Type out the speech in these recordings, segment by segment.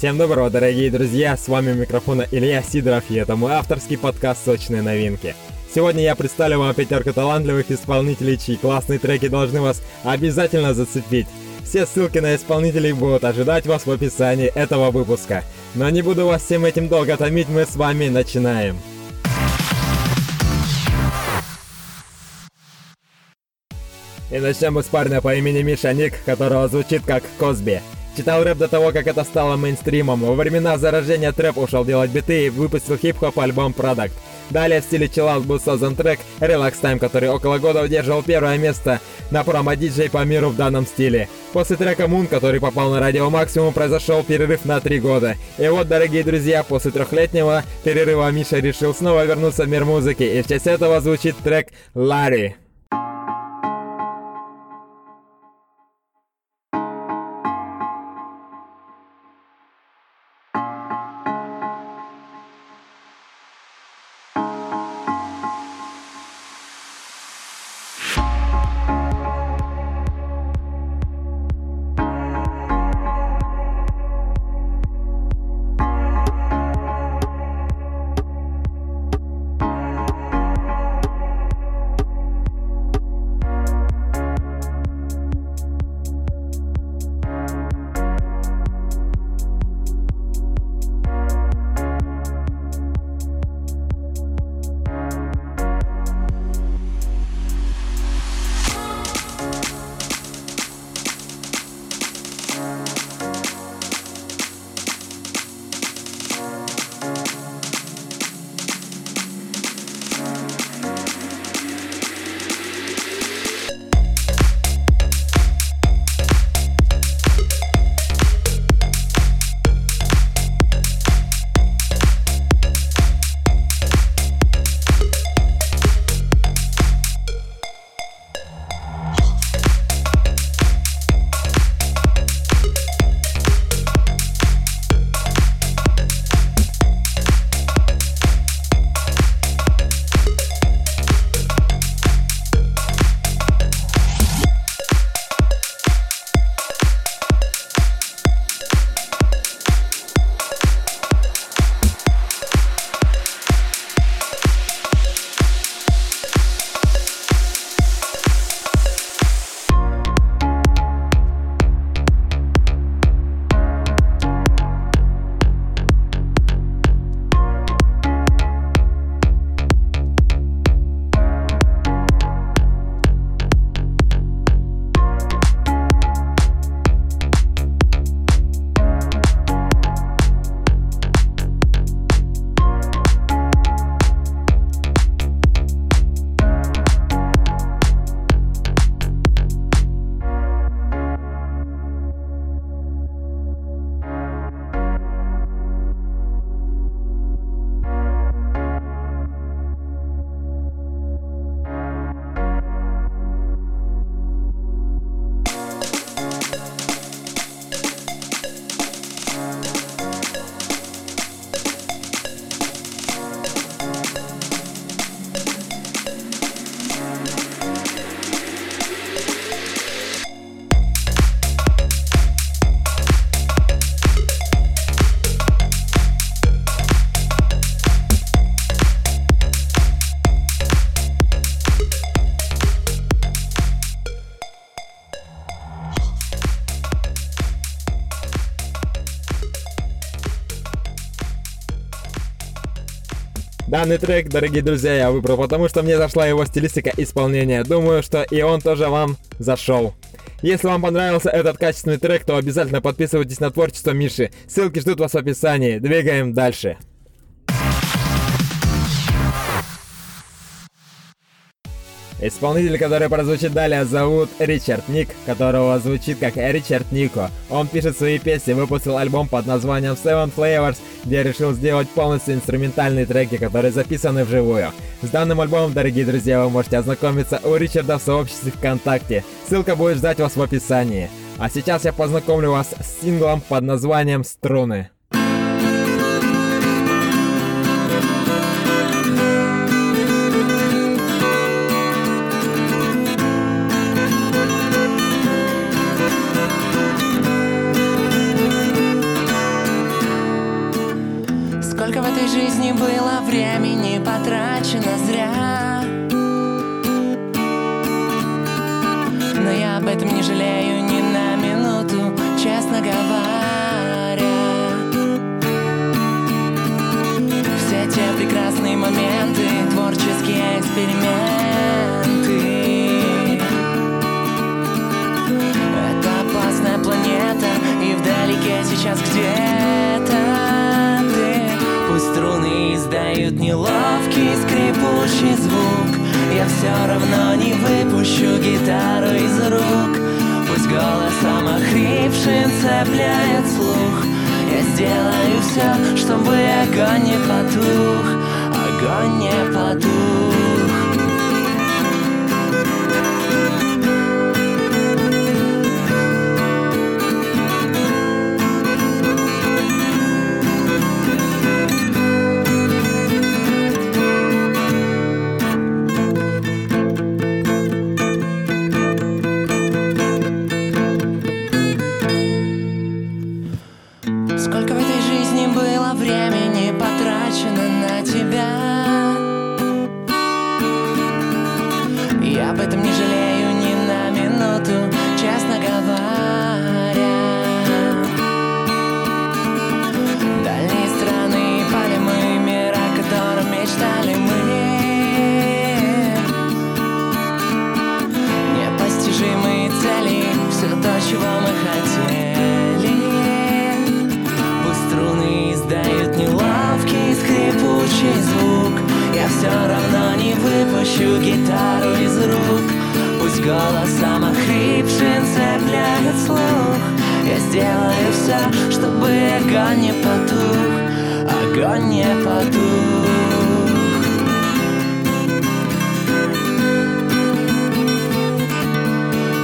Всем доброго, дорогие друзья, с вами микрофона Илья Сидоров, и это мой авторский подкаст «Сочные новинки». Сегодня я представлю вам пятерку талантливых исполнителей, чьи классные треки должны вас обязательно зацепить. Все ссылки на исполнителей будут ожидать вас в описании этого выпуска. Но не буду вас всем этим долго томить, мы с вами начинаем. И начнем мы с парня по имени Миша Ник, которого звучит как Косби. Читал рэп до того, как это стало мейнстримом. Во времена заражения трэп ушел делать биты и выпустил хип-хоп альбом Product. Далее в стиле чиллаут был создан трек Relax Time, который около года удерживал первое место на промо-диджей по миру в данном стиле. После трека Moon, который попал на радио Максимум, произошел перерыв на три года. И вот, дорогие друзья, после трехлетнего перерыва Миша решил снова вернуться в мир музыки, и в честь этого звучит трек «Ларри». Данный трек, дорогие друзья, я выбрал, потому что мне зашла его стилистика исполнения. Думаю, что и он тоже вам зашел. Если вам понравился этот качественный трек, то обязательно подписывайтесь на творчество Миши. Ссылки ждут вас в описании. Двигаем дальше. Исполнитель, который прозвучит далее, зовут Ричард Ник, которого звучит как Ричард Нико. Он пишет свои песни, выпустил альбом под названием Seven Flavors, где решил сделать полностью инструментальные треки, которые записаны вживую. С данным альбомом, дорогие друзья, вы можете ознакомиться у Ричарда в сообществе ВКонтакте. Ссылка будет ждать вас в описании. А сейчас я познакомлю вас с синглом под названием «Струны». Жизни было времени потрачено зря. Но я об этом не жалею ни на минуту, честно говоря. Все те прекрасные моменты, творческие эксперименты. Это опасная планета, и вдалеке сейчас где-то издают неловкий скрипучий звук. Я все равно не выпущу гитару из рук. Пусть голосом охрипшим цепляет слух. Я сделаю все, чтобы огонь не потух. Огонь не потух об этом не жалею все, чтобы огонь не потух Огонь не потух.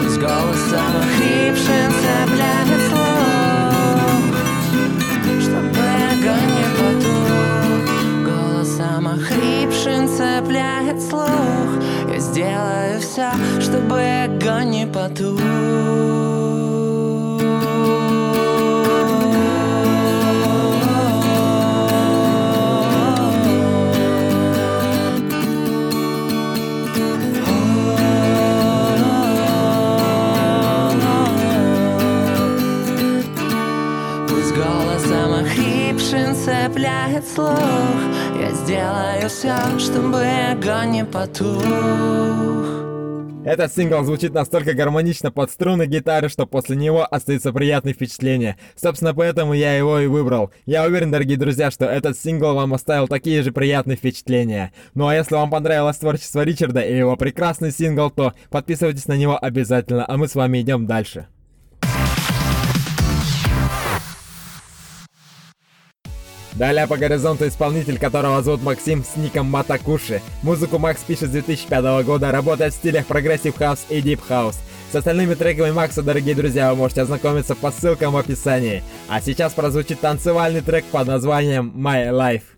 С голосом охрипшим цепляет слух Чтобы огонь не потух. Голосом охрипшим цепляет слух Я сделаю все, чтобы огонь не потух цепляет слух Я сделаю все, чтобы огонь не потух Этот сингл звучит настолько гармонично под струны гитары, что после него остаются приятные впечатления. Собственно, поэтому я его и выбрал. Я уверен, дорогие друзья, что этот сингл вам оставил такие же приятные впечатления. Ну а если вам понравилось творчество Ричарда и его прекрасный сингл, то подписывайтесь на него обязательно, а мы с вами идем дальше. Далее по горизонту исполнитель, которого зовут Максим с ником Матакуши. Музыку Макс пишет с 2005 года, работает в стилях progressive house и deep house. С остальными треками Макса, дорогие друзья, вы можете ознакомиться по ссылкам в описании. А сейчас прозвучит танцевальный трек под названием My Life.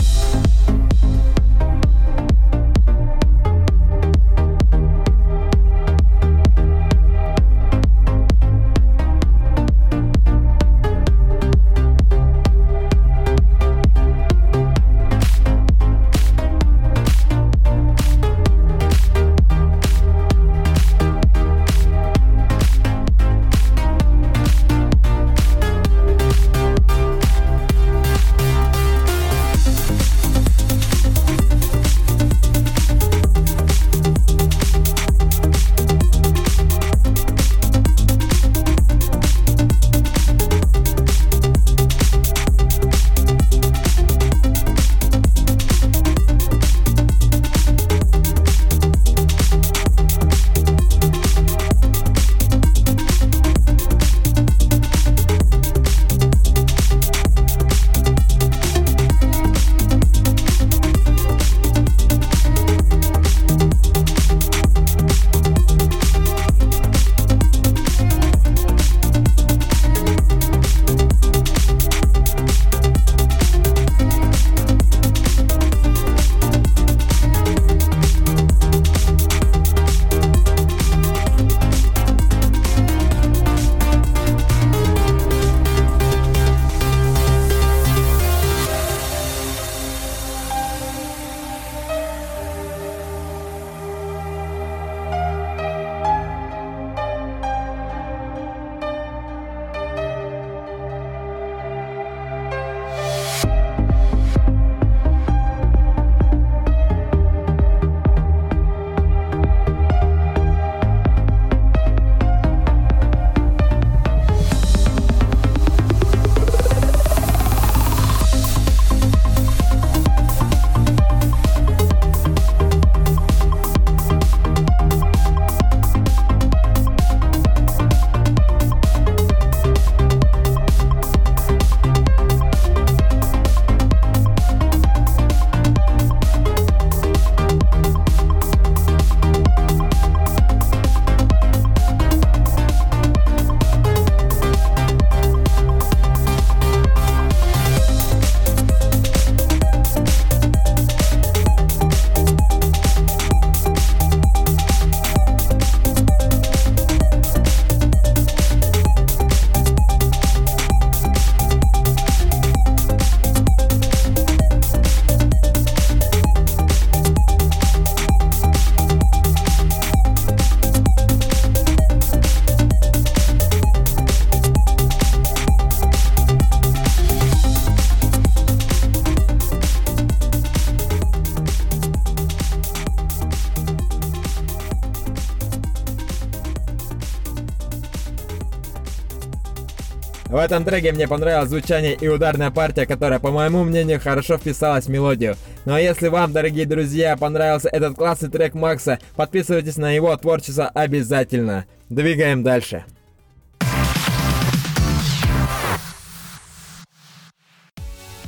Этом треке мне понравилось звучание и ударная партия, которая, по моему мнению, хорошо вписалась в мелодию. Ну а если вам, дорогие друзья, понравился этот классный трек Макса, подписывайтесь на его творчество обязательно. Двигаем дальше.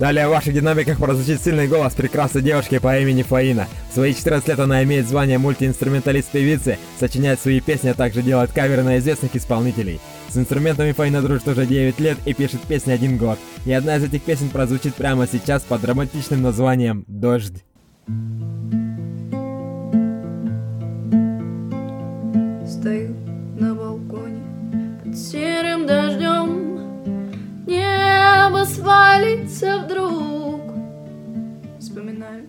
Далее в ваших динамиках прозвучит сильный голос прекрасной девушки по имени Фаина. В свои 14 лет она имеет звание мультиинструменталист певицы, сочиняет свои песни, а также делает каверы на известных исполнителей. С инструментами Фаина дружит уже 9 лет и пишет песни один год. И одна из этих песен прозвучит прямо сейчас под романтичным названием «Дождь». Стою на балконе под серым дождем Небо свалится вдруг Вспоминаю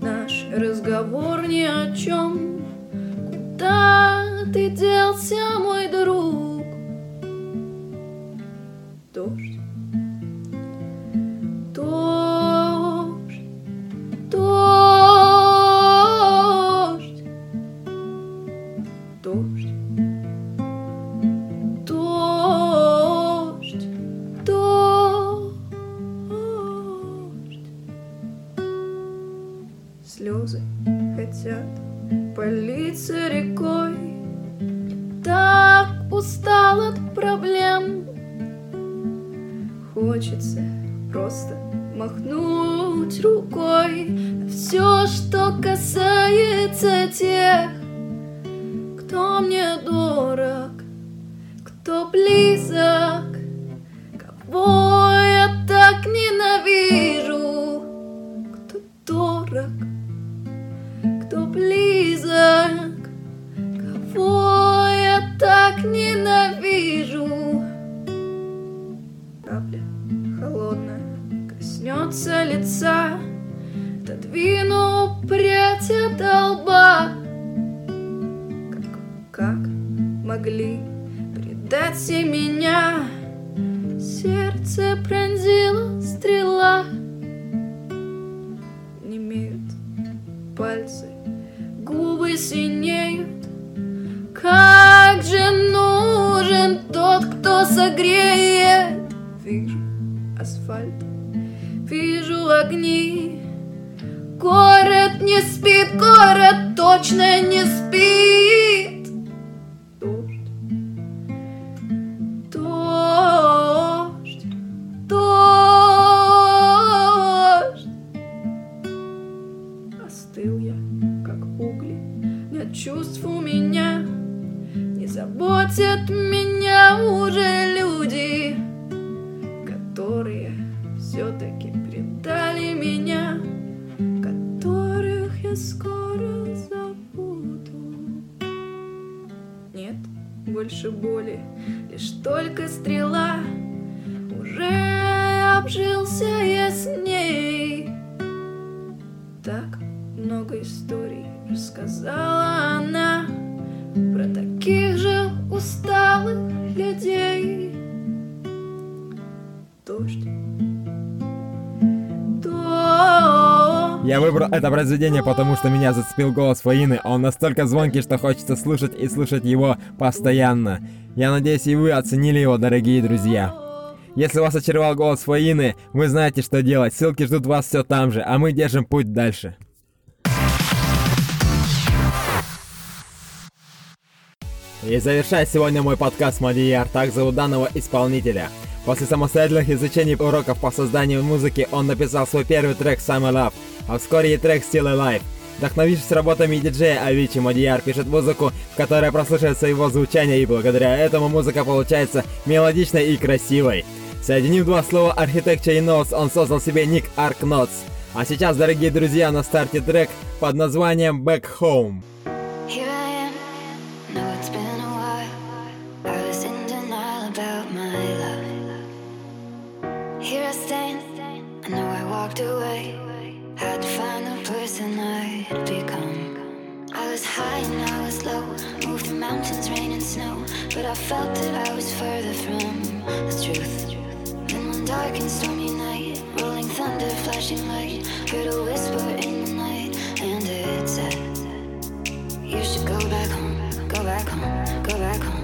наш разговор ни о чем Куда ты делся, мой друг? Дождь что касается тех, кто мне дорог, кто близок, кого я так ненавижу, кто дорог, кто близок, кого я так ненавижу. Капля холодная коснется лица, отодвину прядь от лба. Как, как могли предать все меня? Сердце пронзила стрела. Не имеют пальцы, губы синеют. Как же нужен тот, кто согреет? Вижу асфальт, вижу огни. Не спит, город точно не спит. Дождь, дождь, дождь. Остыл я, как угли, нет чувств у меня, не заботят меня уже люди, которые все-таки больше боли, лишь только стрела. Уже обжился я с ней. Так много историй рассказала она про таких же усталых людей. Дождь. Я выбрал это произведение, потому что меня зацепил голос Фаины. Он настолько звонкий, что хочется слушать и слушать его постоянно. Я надеюсь, и вы оценили его, дорогие друзья. Если вас очаровал голос Фаины, вы знаете, что делать. Ссылки ждут вас все там же, а мы держим путь дальше. И завершая сегодня мой подкаст Мадияр, так зовут данного исполнителя. После самостоятельных изучений уроков по созданию музыки он написал свой первый трек Summer Love, а вскоре и трек Still Alive. Вдохновившись работами диджея Авичи, Мадияр пишет музыку, которая прослушивается его звучание, и благодаря этому музыка получается мелодичной и красивой. Соединив два слова Architecture и Notes, он создал себе ник Arc Notes. А сейчас, дорогие друзья, на старте трек под названием Back Home. Flashing light. Heard a whisper in the night, and it said. You should go back home, go back home, go back home,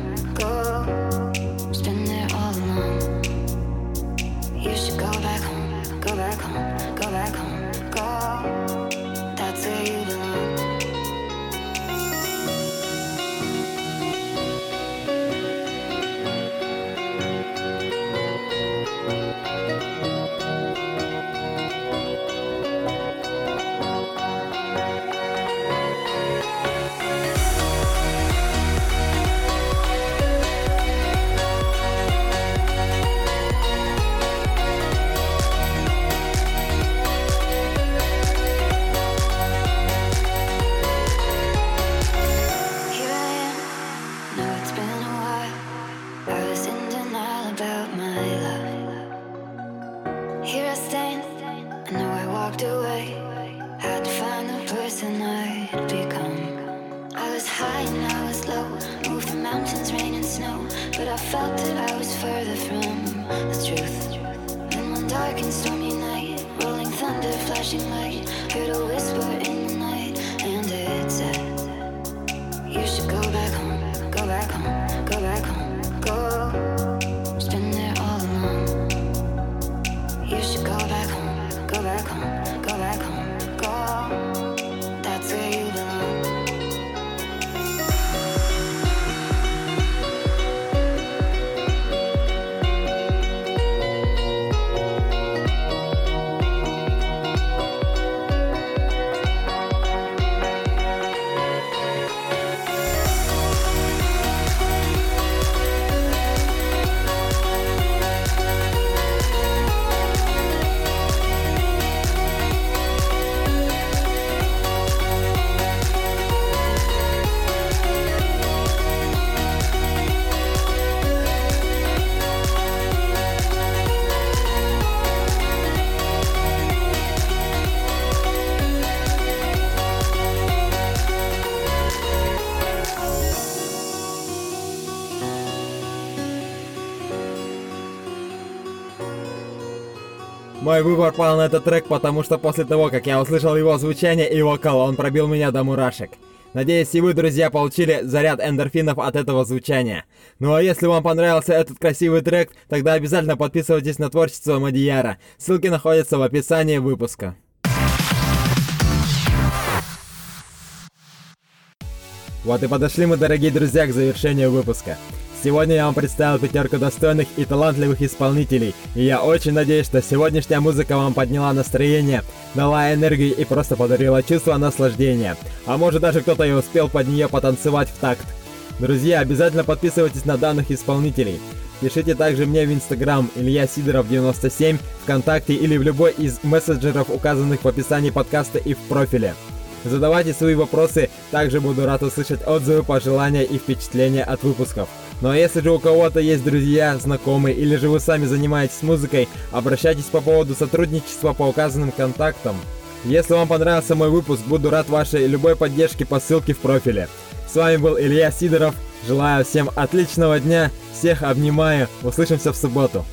flashing light. Heard a whisper in the night, Мой выбор пал на этот трек, потому что после того, как я услышал его звучание и вокал, он пробил меня до мурашек. Надеюсь, и вы, друзья, получили заряд эндорфинов от этого звучания. Ну а если вам понравился этот красивый трек, тогда обязательно подписывайтесь на творчество Мадияра. Ссылки находятся в описании выпуска. Вот и подошли мы, дорогие друзья, к завершению выпуска. Сегодня я вам представил пятерку достойных и талантливых исполнителей, и я очень надеюсь, что сегодняшняя музыка вам подняла настроение, дала энергию и просто подарила чувство наслаждения. А может даже кто-то и успел под нее потанцевать в такт. Друзья, обязательно подписывайтесь на данных исполнителей. Пишите также мне в Инстаграм Илья Сидоров 97, ВКонтакте или в любой из мессенджеров, указанных в описании подкаста и в профиле. Задавайте свои вопросы, также буду рад услышать отзывы, пожелания и впечатления от выпусков. Ну а если же у кого-то есть друзья, знакомые или же вы сами занимаетесь музыкой, обращайтесь по поводу сотрудничества по указанным контактам. Если вам понравился мой выпуск, буду рад вашей любой поддержке по ссылке в профиле. С вами был Илья Сидоров, желаю всем отличного дня, всех обнимаю, услышимся в субботу.